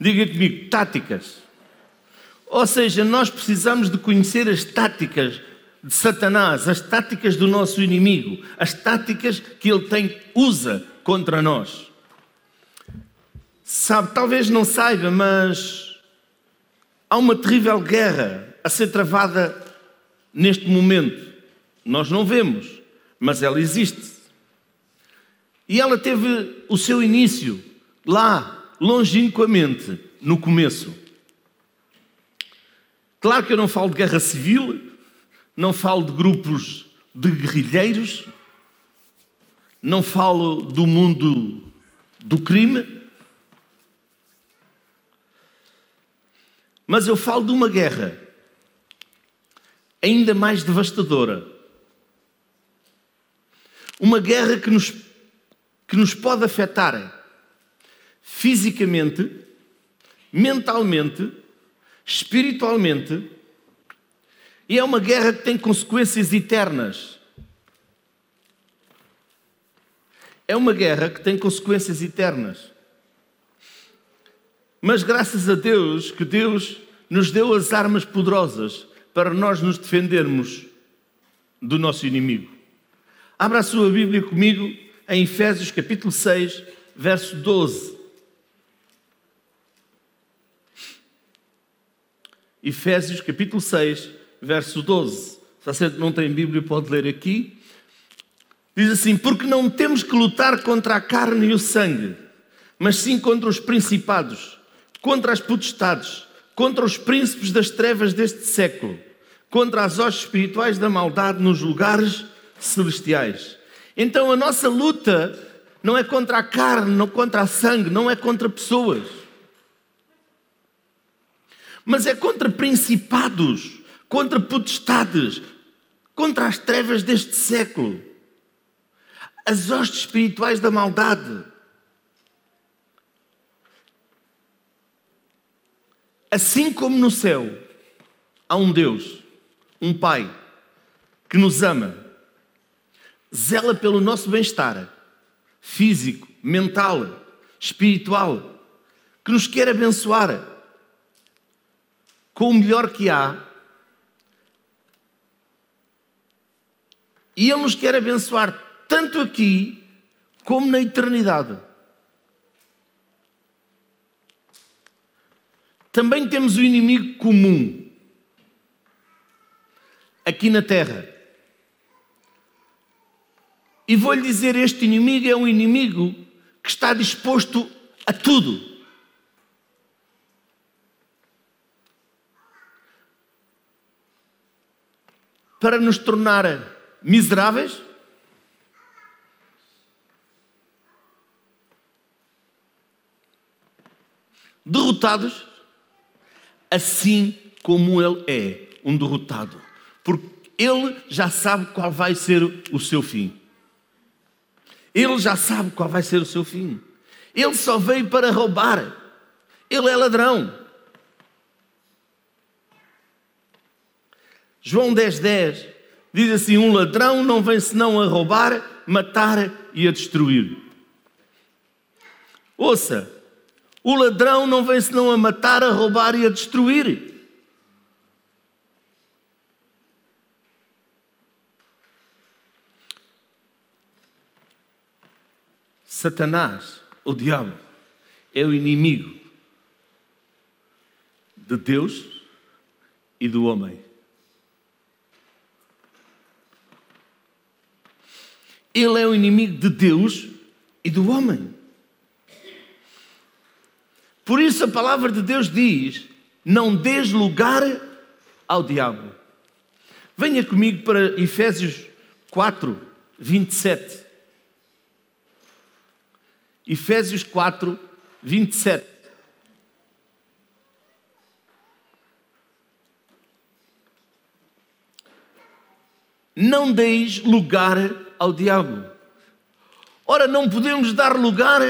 Diga comigo, táticas. Ou seja, nós precisamos de conhecer as táticas de Satanás, as táticas do nosso inimigo, as táticas que ele tem, usa contra nós. Sabe, talvez não saiba, mas há uma terrível guerra a ser travada neste momento. Nós não vemos, mas ela existe. E ela teve o seu início lá, longínquamente, no começo. Claro que eu não falo de guerra civil, não falo de grupos de guerrilheiros, não falo do mundo do crime, mas eu falo de uma guerra ainda mais devastadora. Uma guerra que nos, que nos pode afetar fisicamente, mentalmente, espiritualmente, e é uma guerra que tem consequências eternas. É uma guerra que tem consequências eternas. Mas graças a Deus que Deus nos deu as armas poderosas para nós nos defendermos do nosso inimigo. Abra a sua Bíblia comigo em Efésios capítulo 6, verso 12. Efésios capítulo 6, verso 12. Se você não tem Bíblia, pode ler aqui. Diz assim: Porque não temos que lutar contra a carne e o sangue, mas sim contra os principados, contra as potestades, contra os príncipes das trevas deste século, contra as hostes espirituais da maldade nos lugares celestiais. Então a nossa luta não é contra a carne, não contra a sangue, não é contra pessoas, mas é contra principados contra potestades, contra as trevas deste século, as hostes espirituais da maldade. Assim como no céu há um Deus, um Pai, que nos ama, zela pelo nosso bem-estar físico, mental, espiritual, que nos quer abençoar com o melhor que há E Ele nos quer abençoar tanto aqui como na eternidade. Também temos o inimigo comum aqui na terra. E vou-lhe dizer: este inimigo é um inimigo que está disposto a tudo. Para nos tornar miseráveis? Derrotados? Assim como ele é um derrotado. Porque ele já sabe qual vai ser o seu fim. Ele já sabe qual vai ser o seu fim. Ele só veio para roubar. Ele é ladrão. João 10, 10 Diz assim: um ladrão não vem senão a roubar, matar e a destruir. Ouça, o ladrão não vem senão a matar, a roubar e a destruir. Satanás, o diabo, é o inimigo de Deus e do homem. Ele é o inimigo de Deus e do homem. Por isso a palavra de Deus diz: não des lugar ao diabo. Venha comigo para Efésios 4, 27. Efésios 4, 27. Não deis lugar ao diabo. Ora, não podemos dar lugar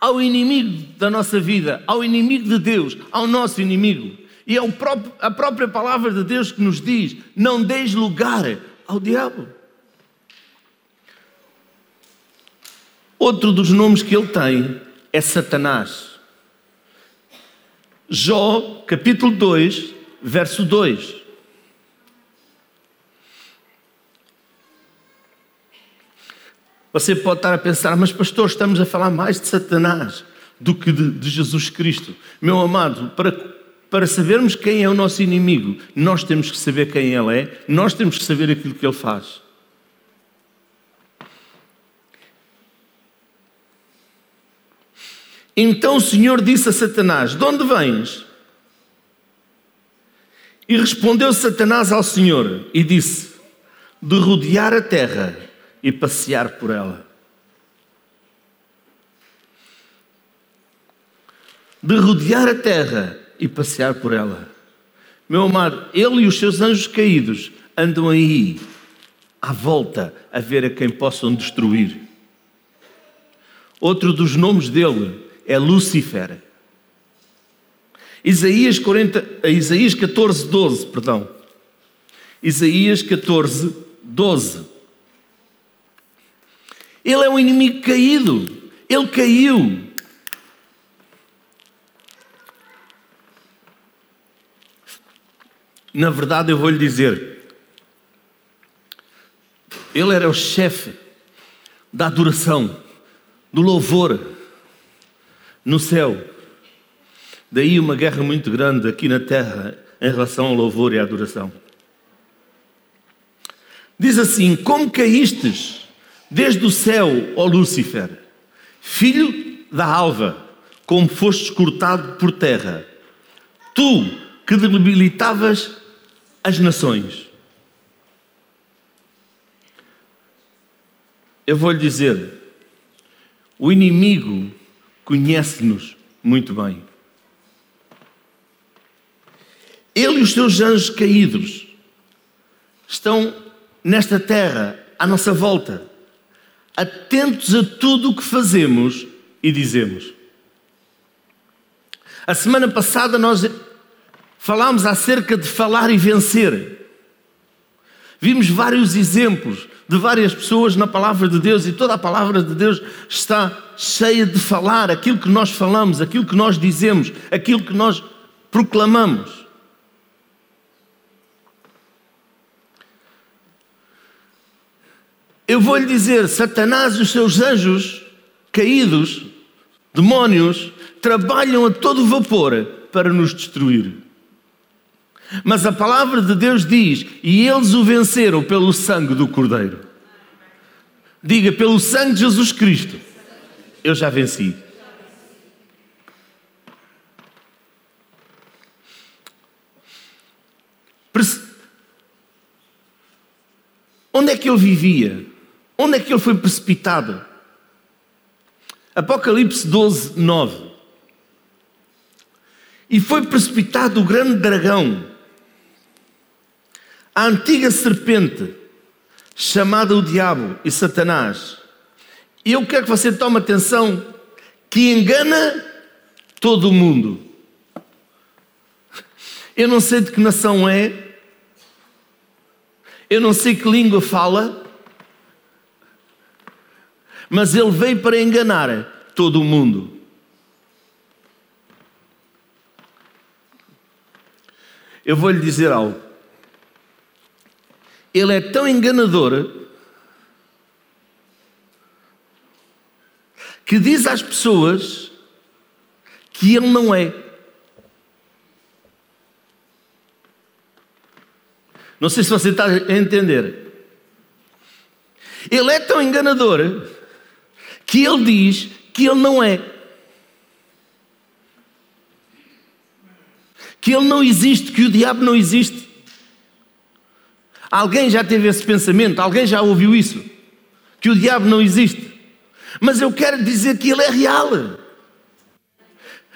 ao inimigo da nossa vida, ao inimigo de Deus, ao nosso inimigo. E é próprio, a própria palavra de Deus que nos diz: não deis lugar ao diabo. Outro dos nomes que ele tem é Satanás. Jó, capítulo 2, verso 2. Você pode estar a pensar, mas pastor, estamos a falar mais de Satanás do que de, de Jesus Cristo. Meu amado, para, para sabermos quem é o nosso inimigo, nós temos que saber quem ele é, nós temos que saber aquilo que ele faz. Então o Senhor disse a Satanás: De onde vens? E respondeu Satanás ao Senhor e disse: De rodear a terra e passear por ela. De rodear a terra e passear por ela. Meu amado, ele e os seus anjos caídos andam aí à volta a ver a quem possam destruir. Outro dos nomes dele é Lucifer. Isaías, 40, Isaías 14, 12, perdão. Isaías 14, 12. Ele é um inimigo caído. Ele caiu. Na verdade, eu vou lhe dizer: ele era o chefe da adoração, do louvor no céu. Daí uma guerra muito grande aqui na terra em relação ao louvor e à adoração. Diz assim: Como caístes desde o céu, ó Lúcifer, filho da alva, como fostes cortado por terra, tu que debilitavas as nações. Eu vou lhe dizer: o inimigo conhece-nos muito bem. Ele e os seus anjos caídos estão nesta terra, à nossa volta, atentos a tudo o que fazemos e dizemos. A semana passada nós falámos acerca de falar e vencer. Vimos vários exemplos de várias pessoas na palavra de Deus e toda a palavra de Deus está cheia de falar aquilo que nós falamos, aquilo que nós dizemos, aquilo que nós proclamamos. Eu vou lhe dizer: Satanás e os seus anjos caídos, demónios, trabalham a todo vapor para nos destruir. Mas a palavra de Deus diz: e eles o venceram pelo sangue do Cordeiro. Diga, pelo sangue de Jesus Cristo, eu já venci. Onde é que ele vivia? Onde é que ele foi precipitado? Apocalipse 12, 9. E foi precipitado o grande dragão a antiga serpente, chamada o diabo e Satanás. E eu quero que você tome atenção, que engana todo o mundo. Eu não sei de que nação é, eu não sei que língua fala, mas ele veio para enganar todo o mundo. Eu vou lhe dizer algo ele é tão enganador que diz às pessoas que ele não é. Não sei se você está a entender. Ele é tão enganador que ele diz que ele não é. Que ele não existe, que o diabo não existe. Alguém já teve esse pensamento? Alguém já ouviu isso? Que o diabo não existe. Mas eu quero dizer que ele é real.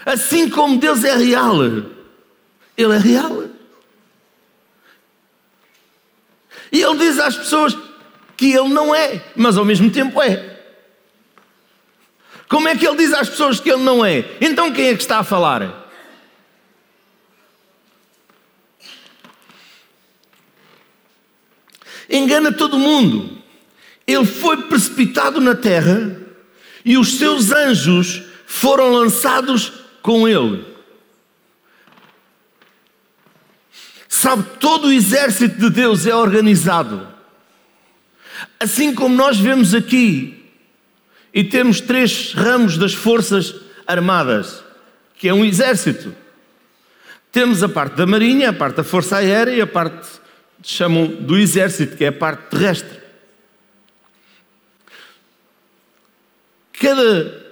Assim como Deus é real, ele é real. E ele diz às pessoas que ele não é, mas ao mesmo tempo é. Como é que ele diz às pessoas que ele não é? Então quem é que está a falar? engana todo mundo. Ele foi precipitado na terra e os seus anjos foram lançados com ele. Sabe, todo o exército de Deus é organizado. Assim como nós vemos aqui, e temos três ramos das forças armadas, que é um exército. Temos a parte da marinha, a parte da força aérea e a parte, chamam do exército, que é a parte terrestre. Cada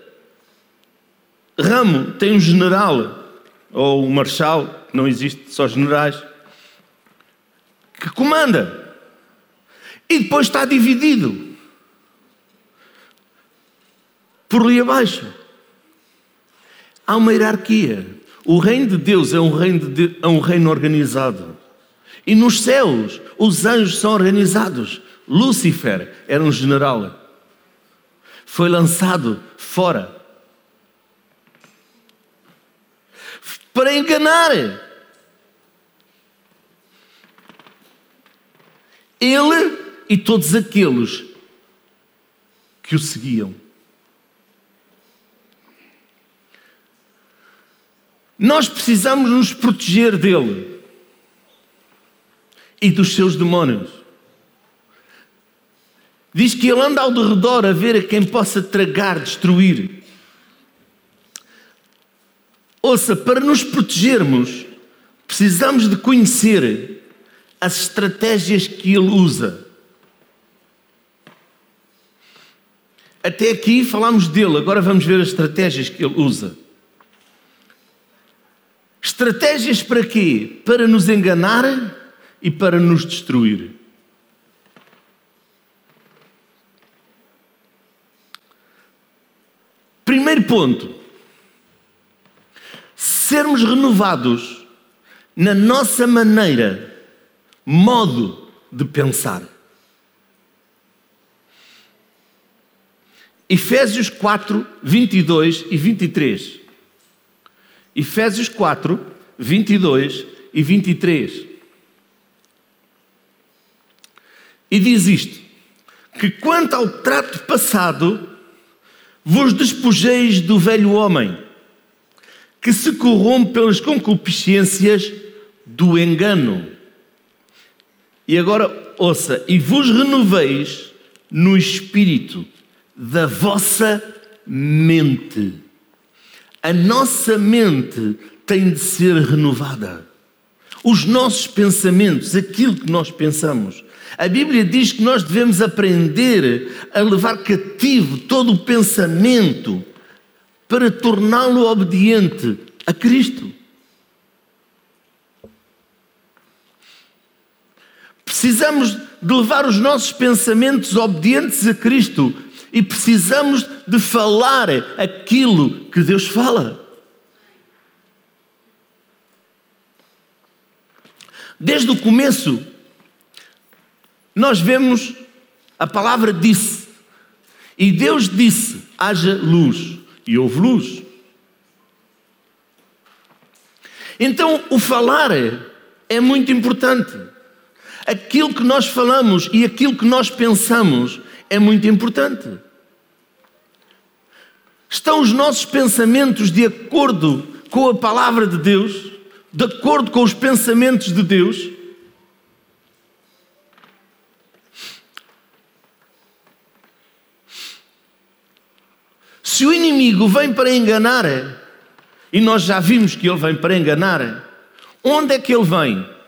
ramo tem um general ou um marshal, não existe só generais, que comanda. E depois está dividido por ali abaixo. Há uma hierarquia. O reino de Deus é um reino, de, é um reino organizado. E nos céus, os anjos são organizados. Lúcifer era um general. Foi lançado fora para enganar. Ele e todos aqueles que o seguiam. Nós precisamos nos proteger dele e dos seus demónios. Diz que ele anda ao derredor a ver a quem possa tragar, destruir. Ouça, para nos protegermos, precisamos de conhecer as estratégias que ele usa. Até aqui falámos dele, agora vamos ver as estratégias que ele usa. Estratégias para quê? Para nos enganar e para nos destruir. Primeiro ponto sermos renovados na nossa maneira, modo de pensar. Efésios 4, 22 e 23. Efésios 4, 22 e 23. E diz isto: que quanto ao trato passado, vos despojeis do velho homem que se corrompe pelas concupiscências do engano. E agora, ouça, e vos renoveis no espírito da vossa mente. A nossa mente tem de ser renovada. Os nossos pensamentos, aquilo que nós pensamos. A Bíblia diz que nós devemos aprender a levar cativo todo o pensamento para torná-lo obediente a Cristo. Precisamos de levar os nossos pensamentos obedientes a Cristo e precisamos de falar aquilo que Deus fala. Desde o começo, nós vemos a palavra disse, e Deus disse: haja luz e houve luz. Então, o falar é muito importante. Aquilo que nós falamos e aquilo que nós pensamos é muito importante. Estão os nossos pensamentos de acordo com a palavra de Deus, de acordo com os pensamentos de Deus? Se o inimigo vem para enganar, e nós já vimos que ele vem para enganar, onde é que ele vem?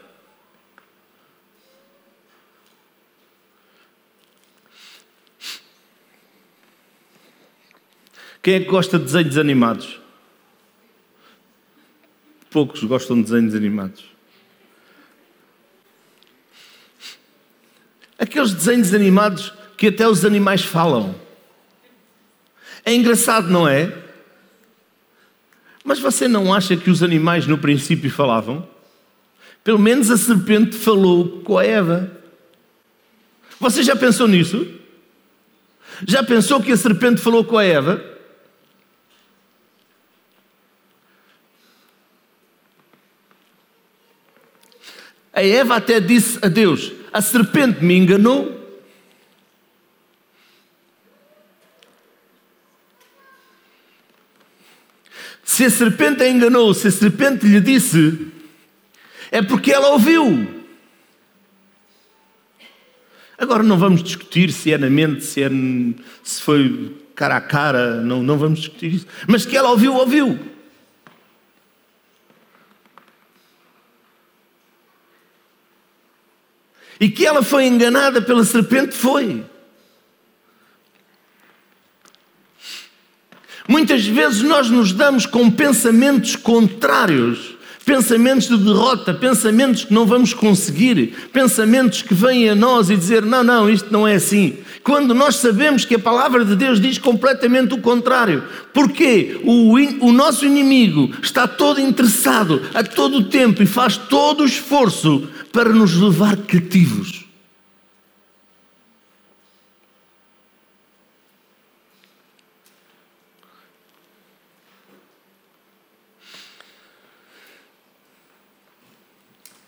Quem é que gosta de desenhos animados? Poucos gostam de desenhos animados. Aqueles desenhos animados que até os animais falam. É engraçado, não é? Mas você não acha que os animais no princípio falavam? Pelo menos a serpente falou com a Eva. Você já pensou nisso? Já pensou que a serpente falou com a Eva? A Eva até disse a Deus: A serpente me enganou Se a serpente a enganou, se a serpente lhe disse, É porque ela ouviu. Agora não vamos discutir se é na mente, se, é, se foi cara a cara, não, não vamos discutir isso. Mas que ela ouviu, ouviu. E que ela foi enganada pela serpente, foi. Muitas vezes nós nos damos com pensamentos contrários, pensamentos de derrota, pensamentos que não vamos conseguir, pensamentos que vêm a nós e dizer: não, não, isto não é assim. Quando nós sabemos que a palavra de Deus diz completamente o contrário. Porque o, o nosso inimigo está todo interessado a todo o tempo e faz todo o esforço para nos levar cativos.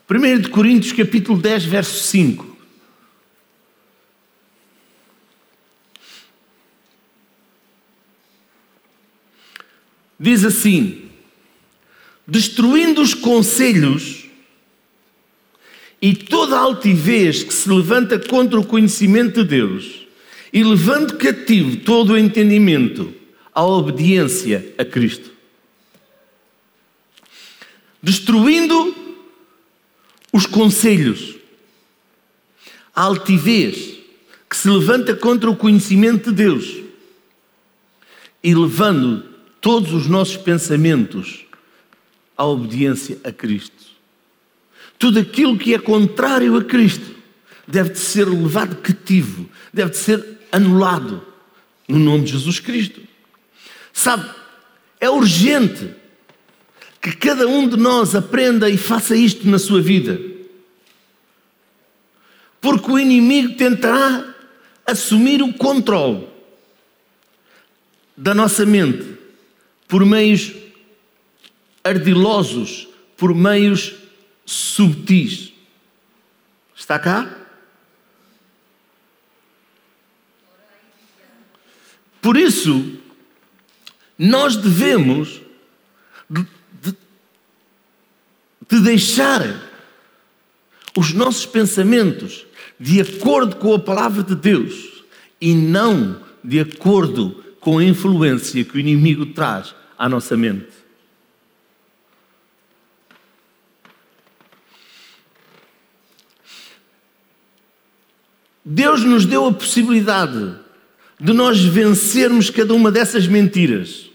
1 de Coríntios capítulo 10, verso 5. Diz assim: destruindo os conselhos e toda a altivez que se levanta contra o conhecimento de Deus, e levando cativo todo o entendimento à obediência a Cristo. Destruindo os conselhos, a altivez que se levanta contra o conhecimento de Deus e levando todos os nossos pensamentos à obediência a Cristo. Tudo aquilo que é contrário a Cristo deve de ser levado cativo, deve de ser anulado no nome de Jesus Cristo. Sabe, é urgente que cada um de nós aprenda e faça isto na sua vida. Porque o inimigo tentará assumir o controle da nossa mente por meios ardilosos, por meios subtis. Está cá? Por isso, nós devemos de deixar os nossos pensamentos de acordo com a palavra de Deus e não de acordo com a influência que o inimigo traz à nossa mente. Deus nos deu a possibilidade de nós vencermos cada uma dessas mentiras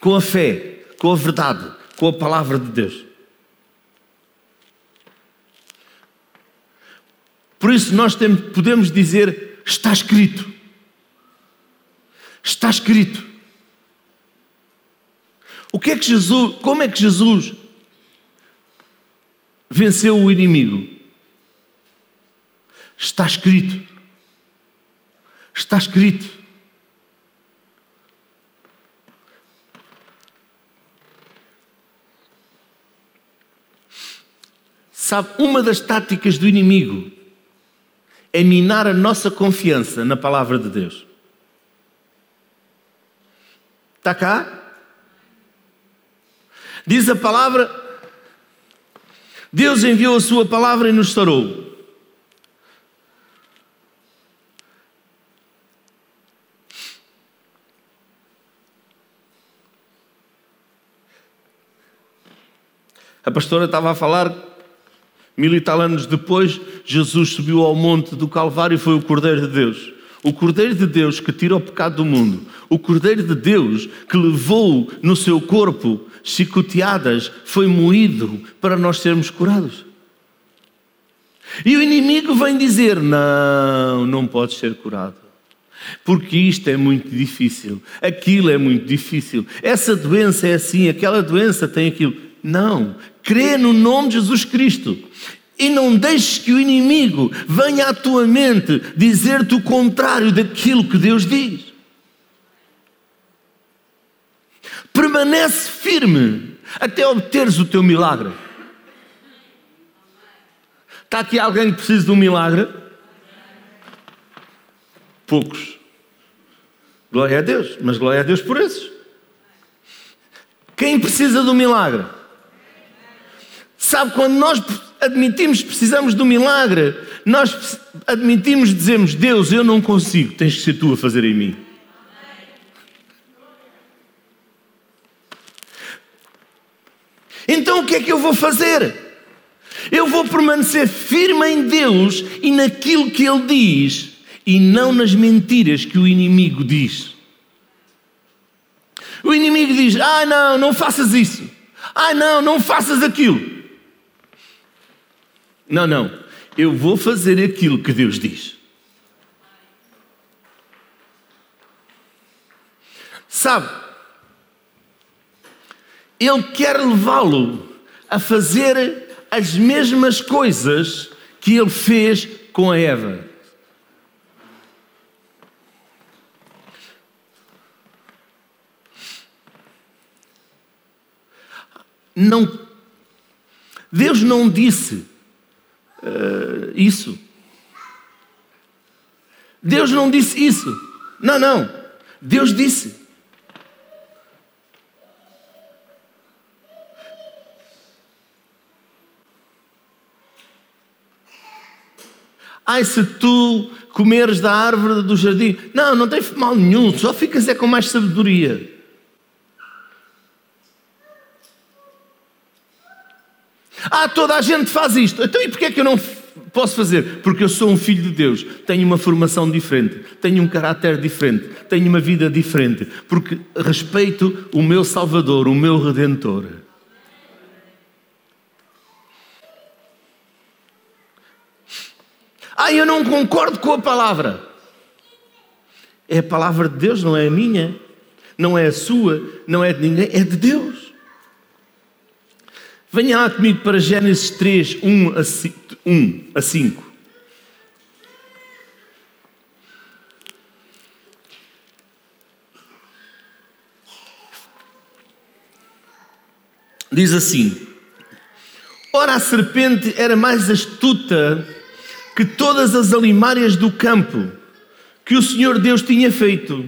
com a fé, com a verdade, com a palavra de Deus. Por isso nós temos, podemos dizer: está escrito. Está escrito. O que é que Jesus, como é que Jesus venceu o inimigo? Está escrito. Está escrito. Sabe, uma das táticas do inimigo é minar a nossa confiança na palavra de Deus. Está cá? Diz a palavra: Deus enviou a sua palavra e nos sarou. A pastora estava a falar Mil e tal anos depois, Jesus subiu ao monte do Calvário e foi o Cordeiro de Deus. O Cordeiro de Deus que tira o pecado do mundo. O Cordeiro de Deus que levou no seu corpo chicoteadas, foi moído para nós sermos curados. E o inimigo vem dizer: Não, não podes ser curado. Porque isto é muito difícil, aquilo é muito difícil, essa doença é assim, aquela doença tem aquilo. Não, crê no nome de Jesus Cristo. E não deixes que o inimigo venha à tua mente dizer-te o contrário daquilo que Deus diz. Permanece firme até obteres o teu milagre. Está aqui alguém que precisa de um milagre? Poucos. Glória a Deus, mas glória a Deus por esses. Quem precisa de um milagre? Sabe, quando nós admitimos que precisamos do milagre, nós admitimos, dizemos: Deus, eu não consigo, tens que ser tu a fazer em mim. Então o que é que eu vou fazer? Eu vou permanecer firme em Deus e naquilo que Ele diz e não nas mentiras que o inimigo diz. O inimigo diz: Ah, não, não faças isso. Ah, não, não faças aquilo. Não, não. Eu vou fazer aquilo que Deus diz. Sabe? Ele quer levá-lo a fazer as mesmas coisas que ele fez com a Eva. Não, Deus não disse uh, isso. Deus não disse isso. Não, não. Deus disse. Ai, se tu comeres da árvore do jardim. Não, não tem mal nenhum, só ficas é com mais sabedoria. Ah, toda a gente faz isto. Então e porquê é que eu não posso fazer? Porque eu sou um filho de Deus, tenho uma formação diferente, tenho um caráter diferente, tenho uma vida diferente, porque respeito o meu Salvador, o meu Redentor. Ah, eu não concordo com a palavra. É a palavra de Deus, não é a minha, não é a sua, não é de ninguém, é de Deus. Venha lá comigo para Gênesis 3, 1 a 5. Diz assim: Ora, a serpente era mais astuta que todas as alimárias do campo que o Senhor Deus tinha feito.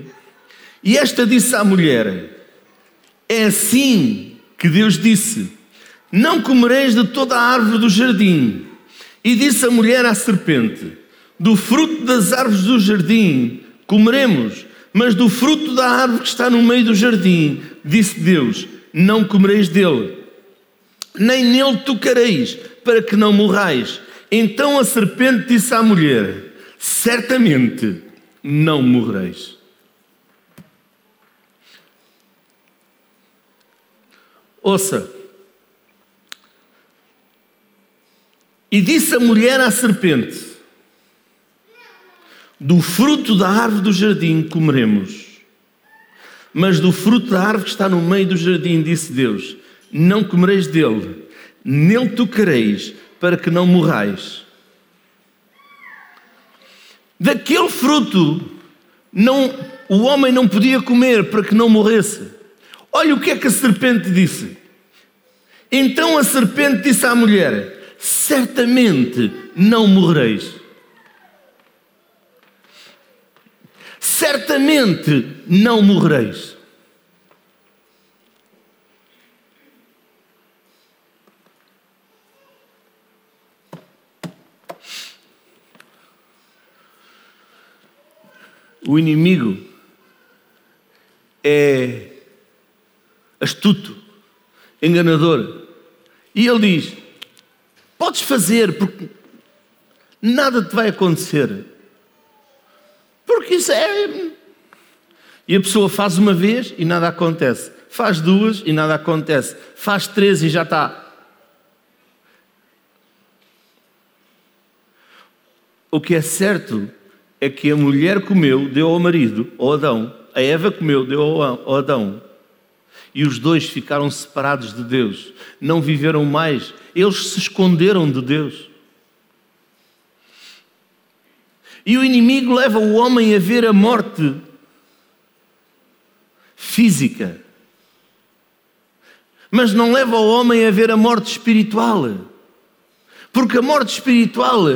E esta disse à mulher: É assim que Deus disse: Não comereis de toda a árvore do jardim. E disse a mulher à serpente: Do fruto das árvores do jardim comeremos, mas do fruto da árvore que está no meio do jardim, disse Deus: Não comereis dele, nem nele tocareis, para que não morrais. Então a serpente disse à mulher: Certamente não morrereis. Ouça. E disse a mulher à serpente: Do fruto da árvore do jardim comeremos. Mas do fruto da árvore que está no meio do jardim, disse Deus: Não comereis dele, nele tocareis, para que não morrais. Daquele fruto não, o homem não podia comer para que não morresse. Olha o que é que a serpente disse. Então a serpente disse à mulher: Certamente não morrereis. Certamente não morrereis. o inimigo é astuto, enganador. E ele diz: Podes fazer, porque nada te vai acontecer. Porque isso é. E a pessoa faz uma vez e nada acontece. Faz duas e nada acontece. Faz três e já está. O que é certo é que a mulher comeu, deu ao marido, ao Adão, a Eva comeu, deu ao Adão, e os dois ficaram separados de Deus, não viveram mais, eles se esconderam de Deus. E o inimigo leva o homem a ver a morte física, mas não leva o homem a ver a morte espiritual, porque a morte espiritual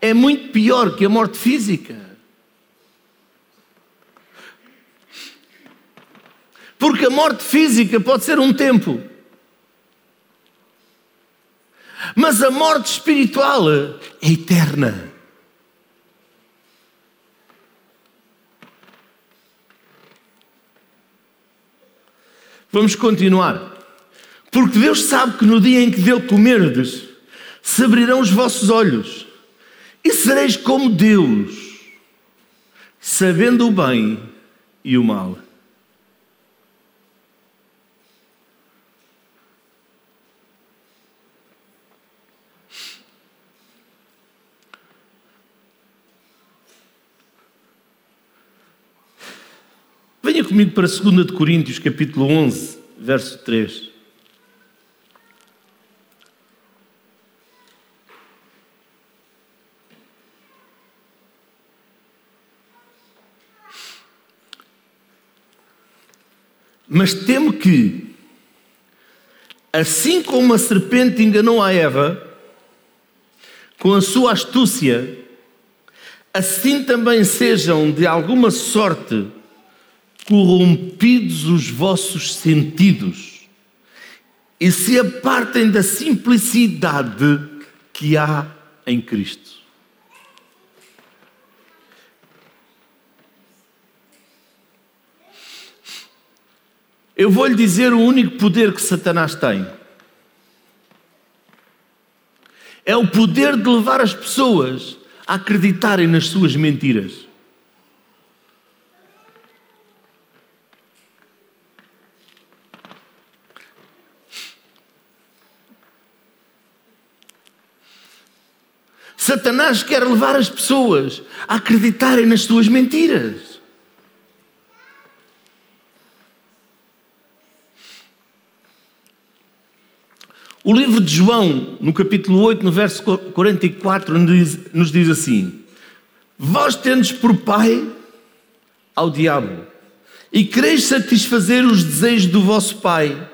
é muito pior que a morte física. Porque a morte física pode ser um tempo. Mas a morte espiritual é eterna. Vamos continuar. Porque Deus sabe que no dia em que dele comerdes, se abrirão os vossos olhos e sereis como Deus, sabendo o bem e o mal. Comigo para 2 de Coríntios, capítulo 11, verso 3. Mas temo que, assim como a serpente enganou a Eva, com a sua astúcia, assim também sejam de alguma sorte corrompidos os vossos sentidos e se apartem da simplicidade que há em Cristo. Eu vou lhe dizer o único poder que Satanás tem. É o poder de levar as pessoas a acreditarem nas suas mentiras. Satanás quer levar as pessoas a acreditarem nas suas mentiras. O livro de João, no capítulo 8, no verso 44, nos diz assim: Vós tendes por pai ao diabo e quereis satisfazer os desejos do vosso pai.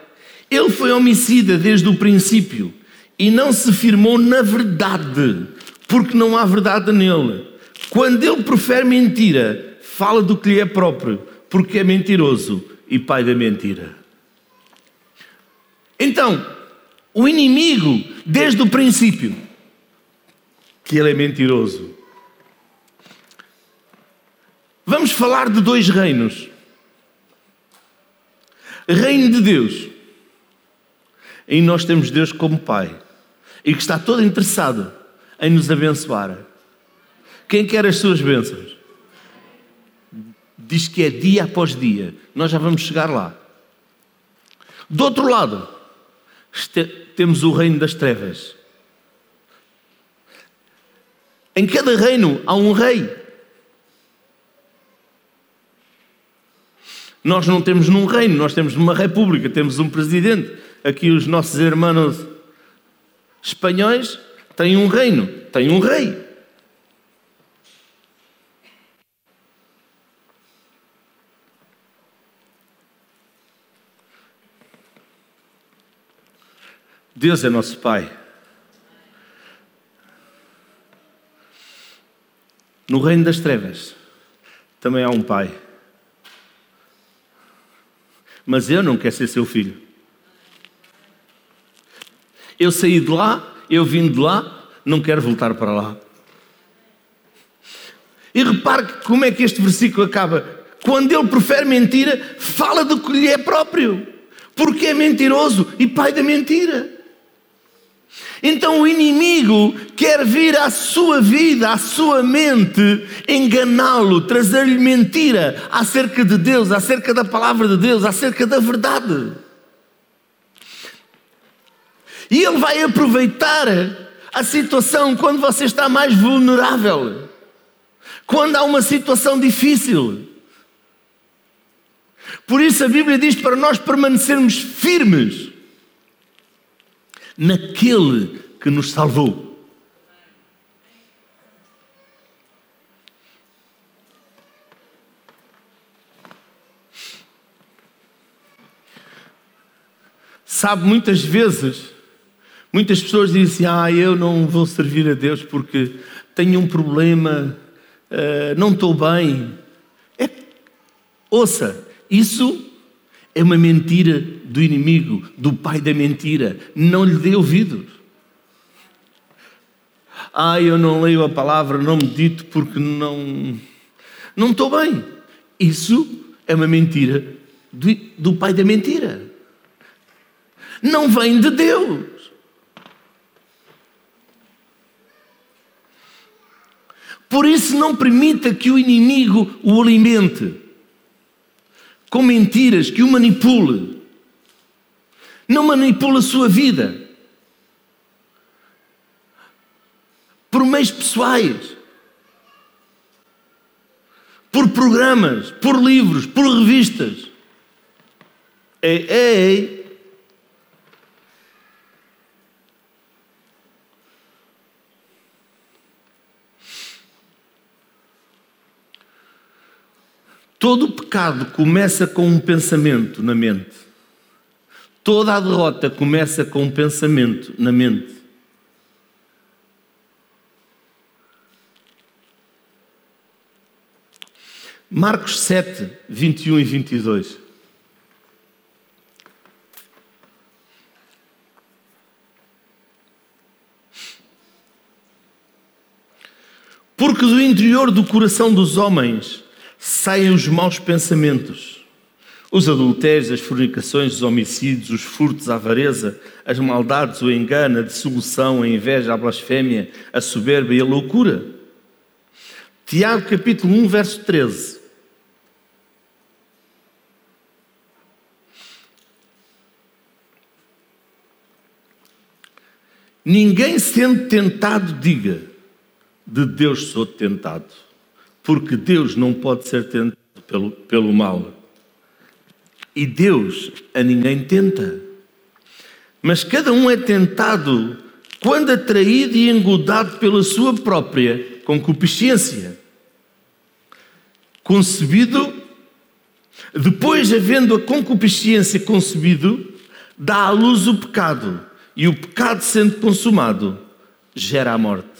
Ele foi homicida desde o princípio e não se firmou na verdade, porque não há verdade nele. Quando ele profere mentira, fala do que lhe é próprio, porque é mentiroso e pai da mentira. Então, o inimigo, desde o princípio, que ele é mentiroso. Vamos falar de dois reinos. Reino de Deus. E nós temos Deus como Pai. E que está todo interessado em nos abençoar. Quem quer as suas bênçãos? Diz que é dia após dia. Nós já vamos chegar lá. Do outro lado, temos o reino das trevas. Em cada reino há um rei. Nós não temos num reino, nós temos numa república, temos um presidente. Aqui os nossos irmãos espanhóis tem um reino, tem um rei. Deus é nosso Pai. No reino das trevas também há um Pai. Mas eu não quero ser seu filho. Eu saí de lá eu vim de lá, não quero voltar para lá. E repare como é que este versículo acaba. Quando ele profere mentira, fala do que lhe é próprio, porque é mentiroso e pai da mentira. Então o inimigo quer vir à sua vida, à sua mente, enganá-lo, trazer-lhe mentira acerca de Deus, acerca da palavra de Deus, acerca da verdade. E Ele vai aproveitar a situação quando você está mais vulnerável, quando há uma situação difícil. Por isso a Bíblia diz para nós permanecermos firmes naquele que nos salvou. Sabe, muitas vezes Muitas pessoas dizem assim: Ah, eu não vou servir a Deus porque tenho um problema, uh, não estou bem. É, ouça, isso é uma mentira do inimigo, do pai da mentira. Não lhe dê ouvidos. Ah, eu não leio a palavra, não medito porque não. Não estou bem. Isso é uma mentira do, do pai da mentira. Não vem de Deus. Por isso, não permita que o inimigo o alimente com mentiras, que o manipule. Não manipule a sua vida por meios pessoais, por programas, por livros, por revistas. Ei, ei, Todo pecado começa com um pensamento na mente. Toda a derrota começa com um pensamento na mente. Marcos 7, 21 e 22. Porque do interior do coração dos homens saem os maus pensamentos, os adultérios, as fornicações, os homicídios, os furtos, a avareza, as maldades, o engano, a dissolução, a inveja, a blasfémia, a soberba e a loucura. Tiago capítulo 1, verso 13. Ninguém sendo tentado diga, de Deus sou tentado porque Deus não pode ser tentado pelo, pelo mal. E Deus a ninguém tenta. Mas cada um é tentado quando atraído e engodado pela sua própria concupiscência. Concebido, depois, havendo a concupiscência concebido, dá à luz o pecado. E o pecado, sendo consumado, gera a morte.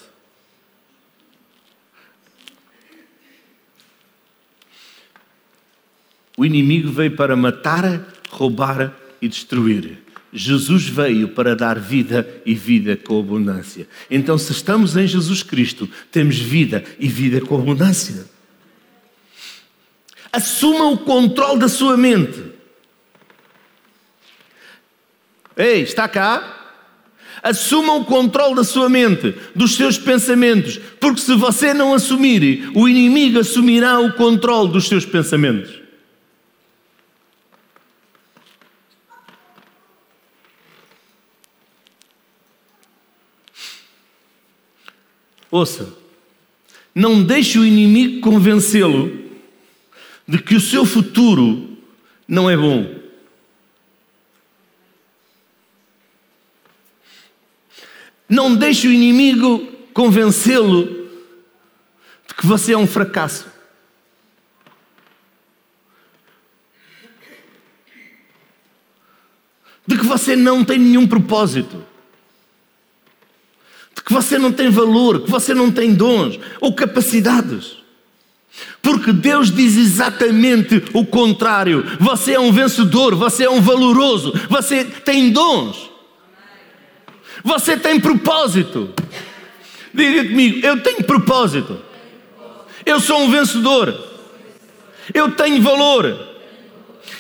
O inimigo veio para matar, roubar e destruir. Jesus veio para dar vida e vida com abundância. Então, se estamos em Jesus Cristo, temos vida e vida com abundância. Assuma o controle da sua mente. Ei, está cá? Assuma o controle da sua mente, dos seus pensamentos, porque se você não assumir, o inimigo assumirá o controle dos seus pensamentos. Ouça, não deixe o inimigo convencê-lo de que o seu futuro não é bom. Não deixe o inimigo convencê-lo de que você é um fracasso. De que você não tem nenhum propósito que você não tem valor, que você não tem dons ou capacidades. Porque Deus diz exatamente o contrário. Você é um vencedor, você é um valoroso, você tem dons. Você tem propósito. Diga comigo, eu tenho propósito. Eu sou um vencedor. Eu tenho valor.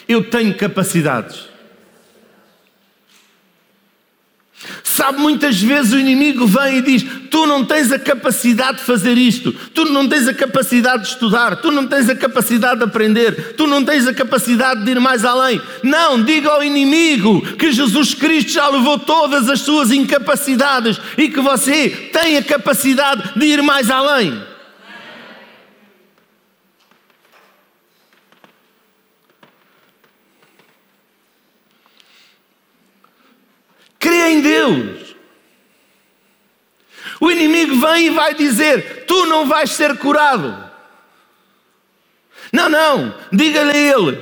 Eu tenho capacidades. Sabe, muitas vezes o inimigo vem e diz: Tu não tens a capacidade de fazer isto, tu não tens a capacidade de estudar, tu não tens a capacidade de aprender, tu não tens a capacidade de ir mais além. Não, diga ao inimigo que Jesus Cristo já levou todas as suas incapacidades e que você tem a capacidade de ir mais além. Crê em Deus. O inimigo vem e vai dizer: Tu não vais ser curado. Não, não, diga-lhe a ele: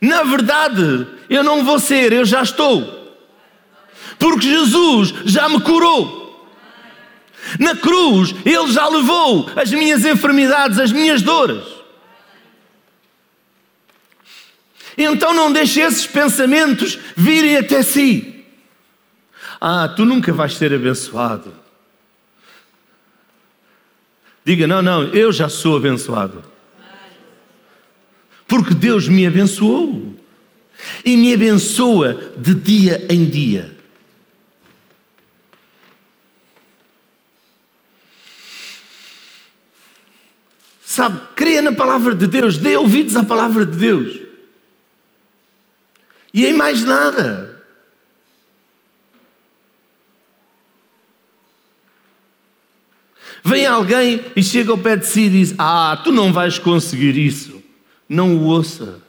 Na verdade, eu não vou ser, eu já estou. Porque Jesus já me curou. Na cruz, Ele já levou as minhas enfermidades, as minhas dores. Então não deixe esses pensamentos virem até si. Ah, tu nunca vais ser abençoado. Diga: não, não, eu já sou abençoado. Porque Deus me abençoou. E me abençoa de dia em dia. Sabe, creia na palavra de Deus, dê ouvidos à palavra de Deus. E em mais nada. Vem alguém e chega ao pé de si e diz: Ah, tu não vais conseguir isso. Não o ouça.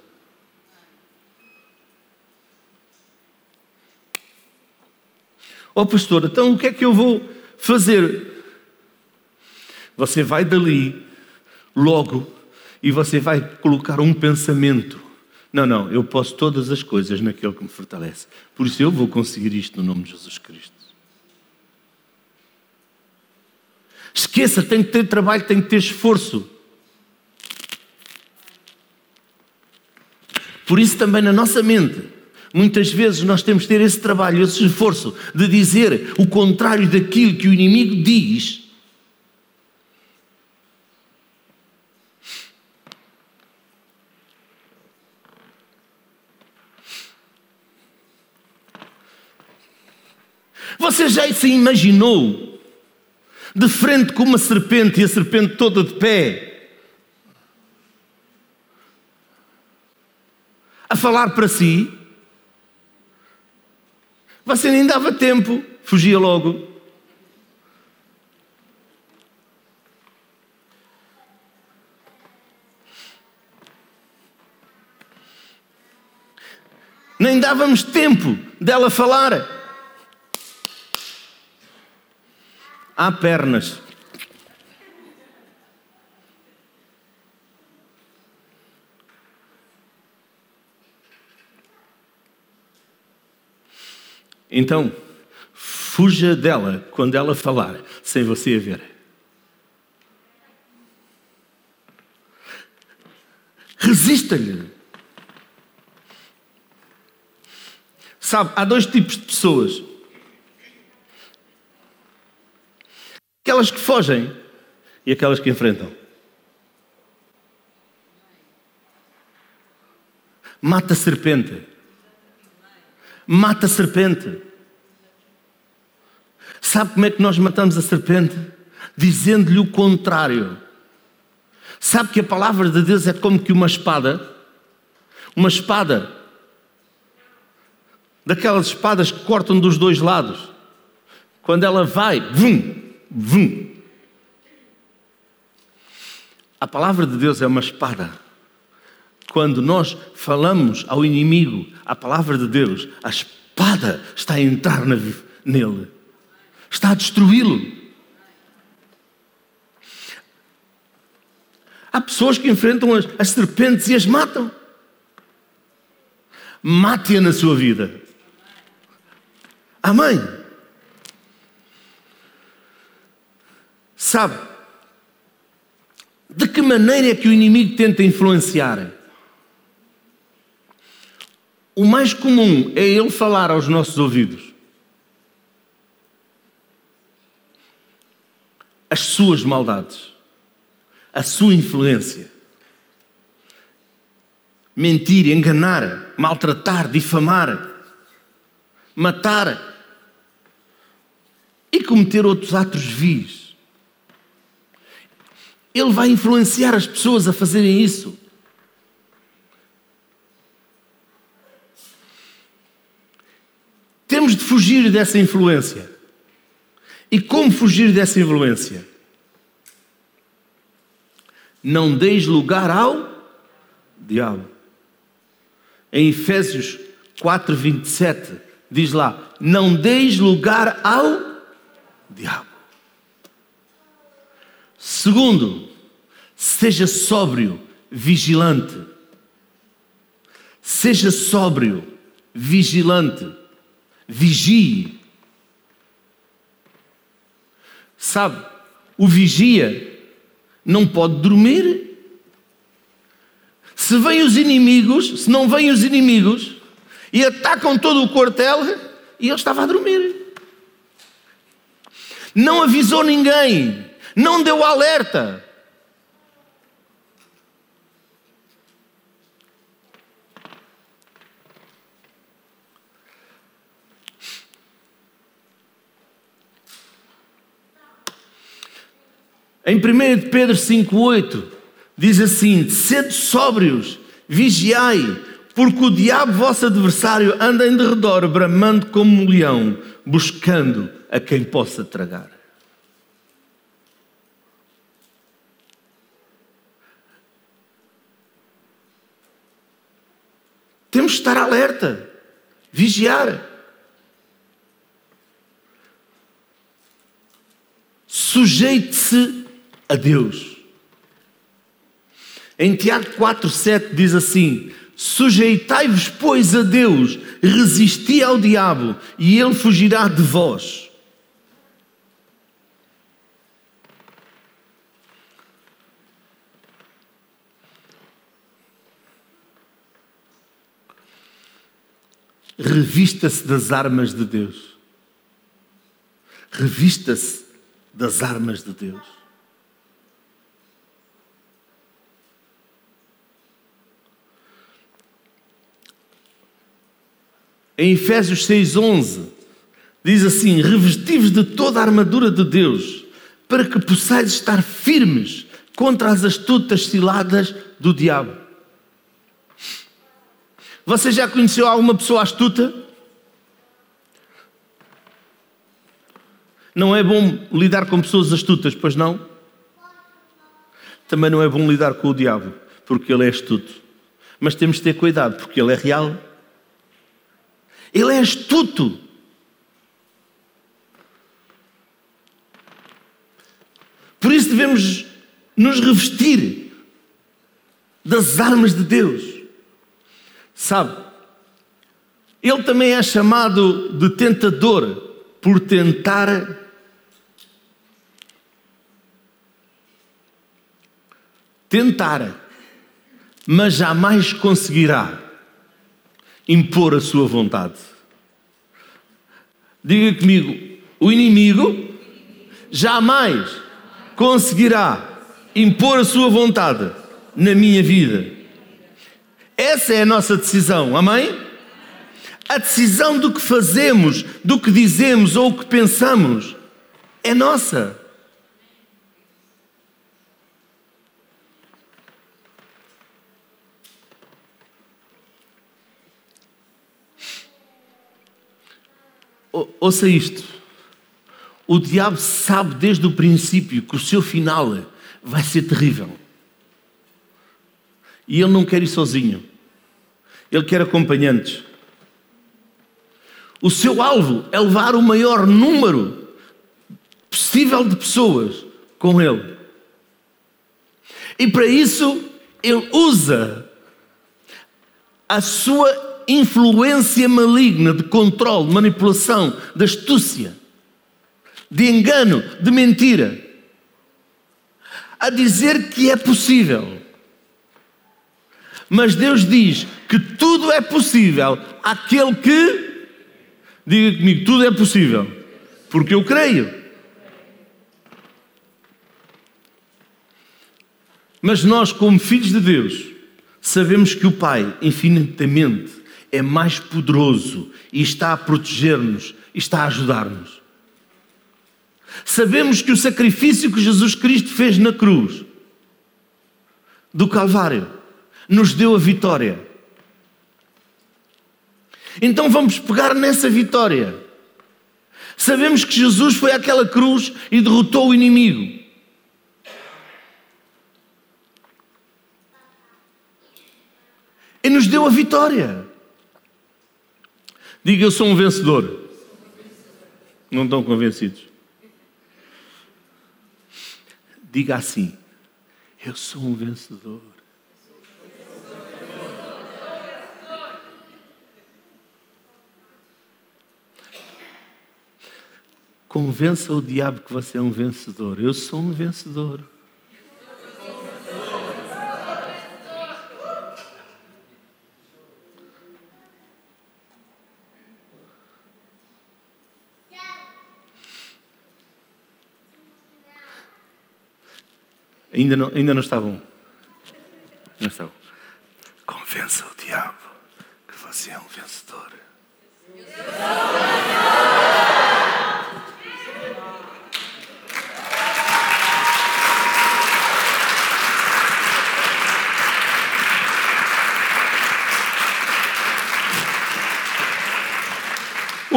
Ó oh, pastor, então o que é que eu vou fazer? Você vai dali, logo, e você vai colocar um pensamento. Não, não, eu posso todas as coisas naquele que me fortalece. Por isso eu vou conseguir isto no nome de Jesus Cristo. Esqueça, tem que ter trabalho, tem que ter esforço. Por isso, também na nossa mente, muitas vezes nós temos que ter esse trabalho, esse esforço de dizer o contrário daquilo que o inimigo diz. Você já se imaginou de frente com uma serpente e a serpente toda de pé, a falar para si, você nem dava tempo, fugia logo. Nem dávamos tempo dela falar. Há pernas. Então, fuja dela quando ela falar, sem você a ver. Resista-lhe. Sabe, há dois tipos de pessoas. Aquelas que fogem e aquelas que enfrentam. Mata a serpente. Mata a serpente. Sabe como é que nós matamos a serpente? Dizendo-lhe o contrário. Sabe que a palavra de Deus é como que uma espada. Uma espada. Daquelas espadas que cortam dos dois lados. Quando ela vai, vum, Vum. A palavra de Deus é uma espada. Quando nós falamos ao inimigo a palavra de Deus, a espada está a entrar nele, está a destruí-lo. Há pessoas que enfrentam as, as serpentes e as matam. Mate-a na sua vida. Amém. Sabe? De que maneira é que o inimigo tenta influenciar? O mais comum é ele falar aos nossos ouvidos. As suas maldades, a sua influência. Mentir, enganar, maltratar, difamar, matar e cometer outros atos vis. Ele vai influenciar as pessoas a fazerem isso. Temos de fugir dessa influência. E como fugir dessa influência? Não deis lugar ao diabo. Em Efésios 4, 27, diz lá: Não deis lugar ao diabo. Segundo, seja sóbrio, vigilante. Seja sóbrio, vigilante. Vigie. Sabe, o vigia não pode dormir. Se vêm os inimigos, se não vêm os inimigos e atacam todo o quartel, e ele estava a dormir. Não avisou ninguém Não deu alerta. Em 1 Pedro 5,8 diz assim: Sede sóbrios, vigiai, porque o diabo, vosso adversário, anda em derredor, bramando como um leão, buscando a quem possa tragar. Temos de estar alerta, vigiar. Sujeite-se a Deus. Em Tiago 4,7 diz assim: Sujeitai-vos, pois, a Deus, resisti ao diabo, e ele fugirá de vós. Revista-se das armas de Deus. Revista-se das armas de Deus. Em Efésios 6,11, diz assim: Revestivos de toda a armadura de Deus, para que possais estar firmes contra as astutas ciladas do diabo. Você já conheceu alguma pessoa astuta? Não é bom lidar com pessoas astutas, pois não? Também não é bom lidar com o diabo, porque ele é astuto. Mas temos de ter cuidado, porque ele é real ele é astuto. Por isso devemos nos revestir das armas de Deus. Sabe? Ele também é chamado de tentador por tentar tentar, mas jamais conseguirá impor a sua vontade. Diga comigo: o inimigo jamais conseguirá impor a sua vontade na minha vida. Essa é a nossa decisão, amém? A decisão do que fazemos, do que dizemos ou o que pensamos é nossa. ouça isto. O diabo sabe desde o princípio que o seu final vai ser terrível. E ele não quer ir sozinho. Ele quer acompanhantes. O seu alvo é levar o maior número possível de pessoas com ele. E para isso, ele usa a sua influência maligna de controle, de manipulação, de astúcia, de engano, de mentira, a dizer que é possível. Mas Deus diz que tudo é possível àquele que, diga comigo, tudo é possível, porque eu creio. Mas nós, como filhos de Deus, sabemos que o Pai, infinitamente, é mais poderoso e está a proteger-nos, está a ajudar-nos. Sabemos que o sacrifício que Jesus Cristo fez na cruz do Calvário nos deu a vitória. Então vamos pegar nessa vitória. Sabemos que Jesus foi àquela cruz e derrotou o inimigo. E nos deu a vitória. Diga eu sou um vencedor. Não estão convencidos? Diga assim: eu sou um vencedor. Convença o diabo que você é um vencedor. Eu sou um vencedor. Ainda não, ainda não estavam. Não estavam. Convença o diabo que você é um vencedor.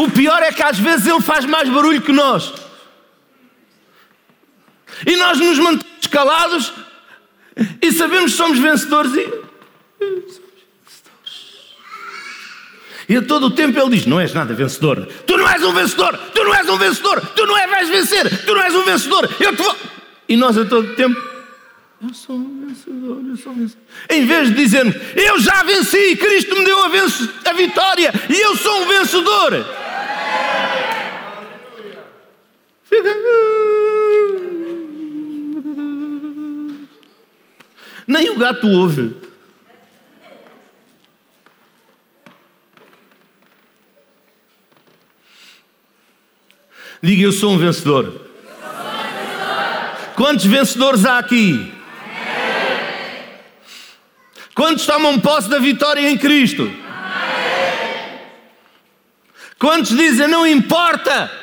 O pior é que às vezes ele faz mais barulho que nós. E nós nos mantemos calados e sabemos que somos vencedores e. E a todo o tempo ele diz: Não és nada vencedor. Tu não és um vencedor. Tu não és um vencedor. Tu não és, vais vencer. Tu não és um vencedor. Eu te vou. E nós a todo o tempo. Eu sou um vencedor, eu sou um vencedor. Em vez de dizermos, eu já venci, Cristo me deu a, a vitória e eu sou um vencedor. Nem o gato ouve. Diga, eu sou um vencedor. Quantos vencedores há aqui? Quantos tomam posse da vitória em Cristo? Quantos dizem, não importa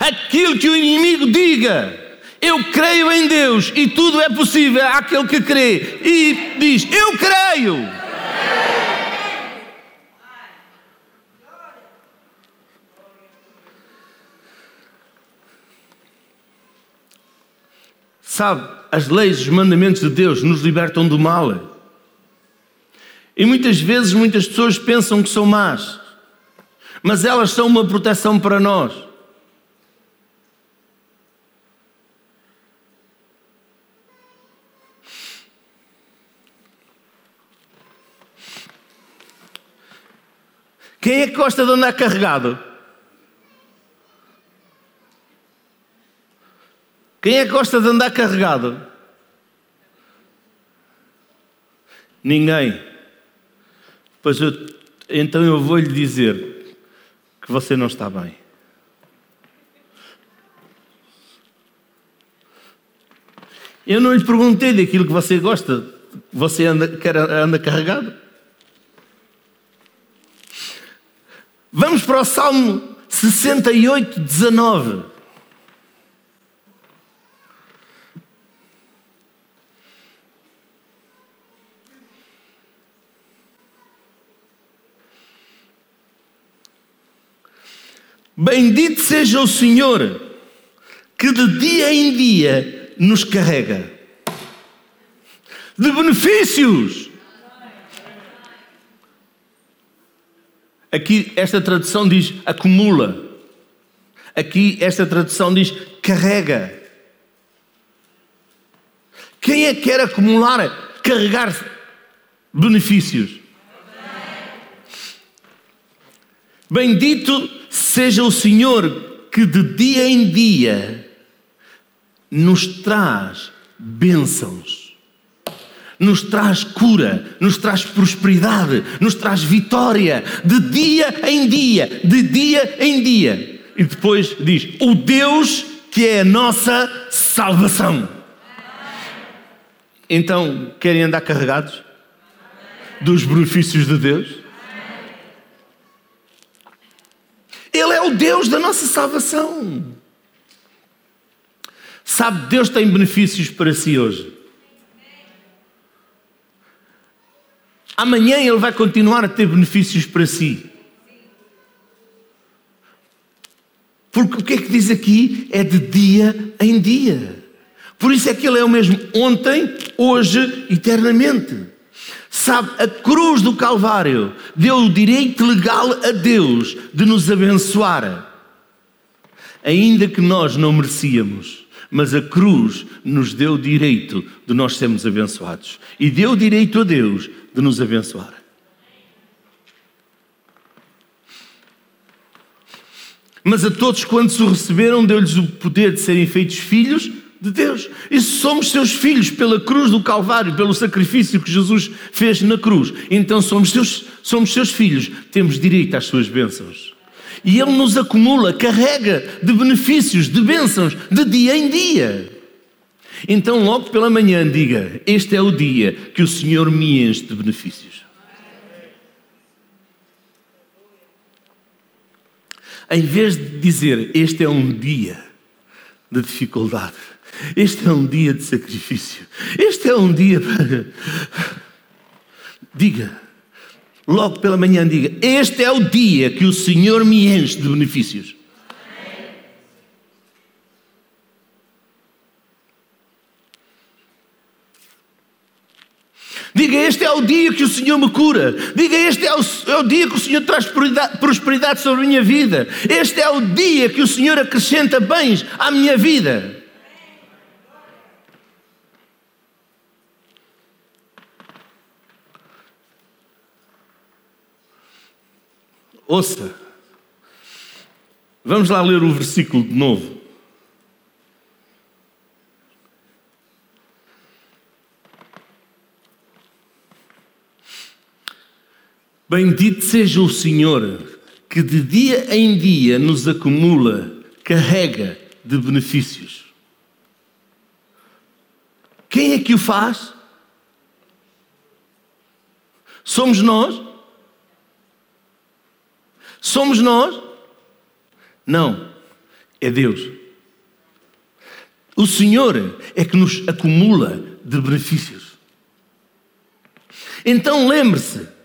aquilo que o inimigo diga, eu creio em Deus e tudo é possível àquele que crê. E diz: Eu creio. Sabe, as leis, os mandamentos de Deus nos libertam do mal. E muitas vezes muitas pessoas pensam que são más, mas elas são uma proteção para nós. Quem é que gosta de andar carregado? Quem é que gosta de andar carregado? Ninguém. Pois eu, então eu vou lhe dizer que você não está bem. Eu não lhe perguntei daquilo que você gosta, você anda, quer, anda carregado. Vamos para o Salmo 68, 19. Bendito seja o Senhor, que de dia em dia nos carrega de benefícios. Aqui esta tradução diz acumula. Aqui esta tradução diz carrega. Quem é que quer acumular, carregar benefícios? Bendito seja o Senhor que de dia em dia nos traz bênçãos, nos traz cura, nos traz prosperidade, nos traz vitória, de dia em dia, de dia em dia. E depois diz: O Deus que é a nossa salvação. Então, querem andar carregados dos benefícios de Deus? Ele é o Deus da nossa salvação. Sabe, Deus tem benefícios para si hoje. Amanhã Ele vai continuar a ter benefícios para si. Porque o que é que diz aqui? É de dia em dia. Por isso é que Ele é o mesmo ontem, hoje, eternamente. Sabe, a cruz do Calvário deu o direito legal a Deus de nos abençoar, ainda que nós não merecíamos. Mas a cruz nos deu o direito de nós sermos abençoados e deu o direito a Deus de nos abençoar. Mas a todos quantos o receberam, deu-lhes o poder de serem feitos filhos de Deus. E somos seus filhos pela cruz do Calvário, pelo sacrifício que Jesus fez na cruz, então somos seus, somos seus filhos, temos direito às suas bênçãos. E Ele nos acumula, carrega de benefícios, de bênçãos, de dia em dia. Então, logo pela manhã, diga: Este é o dia que o Senhor me enche de benefícios. Em vez de dizer: Este é um dia de dificuldade, este é um dia de sacrifício, este é um dia para. Diga, logo pela manhã, diga: Este é o dia que o Senhor me enche de benefícios. Diga: Este é o dia que o Senhor me cura. Diga: Este é o, é o, dia que o Senhor traz prosperidade sobre a minha vida. Este é o dia que o Senhor acrescenta bens à minha vida. Ouça, vamos lá ler o versículo de novo. Bendito seja o Senhor, que de dia em dia nos acumula, carrega de benefícios. Quem é que o faz? Somos nós? Somos nós? Não, é Deus. O Senhor é que nos acumula de benefícios. Então lembre-se,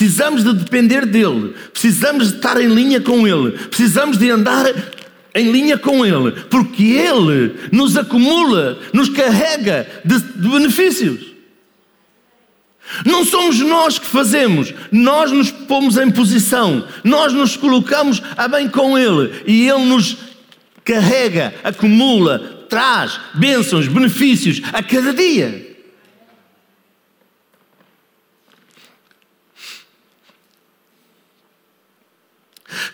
Precisamos de depender dele, precisamos de estar em linha com ele, precisamos de andar em linha com ele, porque ele nos acumula, nos carrega de, de benefícios. Não somos nós que fazemos, nós nos pomos em posição, nós nos colocamos a bem com Ele. E Ele nos carrega, acumula, traz bênçãos, benefícios a cada dia.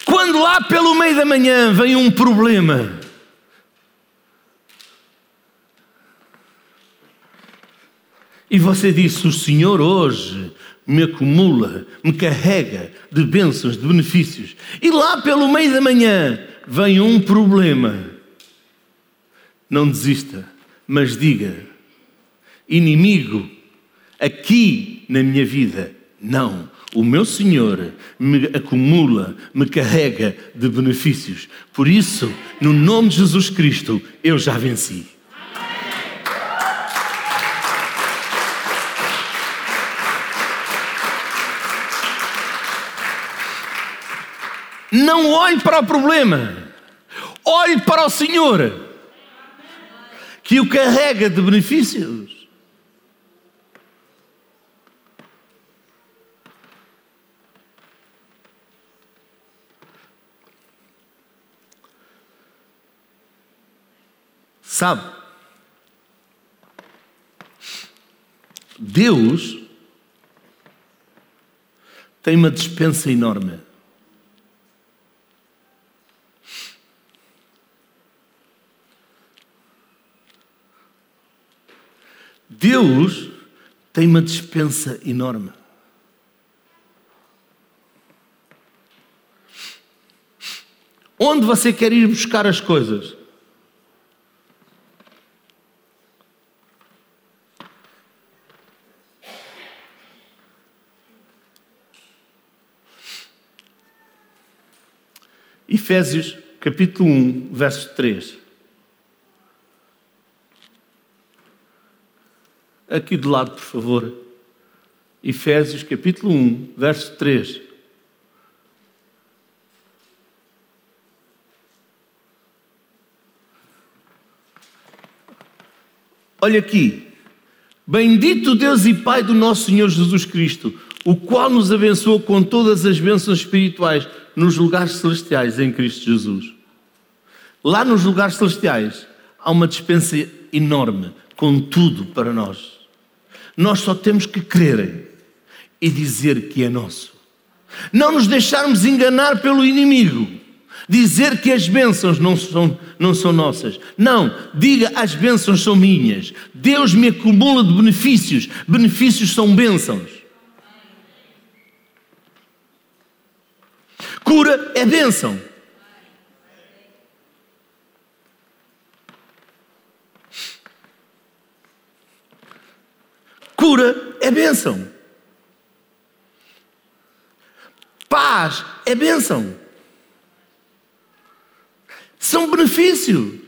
Quando lá pelo meio da manhã vem um problema, e você disse: O Senhor hoje me acumula, me carrega de bênçãos, de benefícios, e lá pelo meio da manhã vem um problema, não desista, mas diga: inimigo, aqui na minha vida, não o meu Senhor me acumula, me carrega de benefícios. Por isso, no nome de Jesus Cristo, eu já venci. Não olhe para o problema, olhe para o Senhor, que o carrega de benefícios. Sabe? Deus tem uma dispensa enorme. Deus tem uma dispensa enorme. Onde você quer ir buscar as coisas? Efésios capítulo 1, verso 3. Aqui do lado, por favor. Efésios capítulo 1, verso 3. Olha aqui. Bendito Deus e Pai do nosso Senhor Jesus Cristo, o qual nos abençoou com todas as bênçãos espirituais nos lugares celestiais em Cristo Jesus. Lá nos lugares celestiais há uma dispensa enorme com tudo para nós. Nós só temos que crer e dizer que é nosso. Não nos deixarmos enganar pelo inimigo. Dizer que as bênçãos não são, não são nossas. Não, diga as bênçãos são minhas. Deus me acumula de benefícios. Benefícios são bênçãos. Cura é bênção. Cura é bênção. Paz é bênção. São benefício.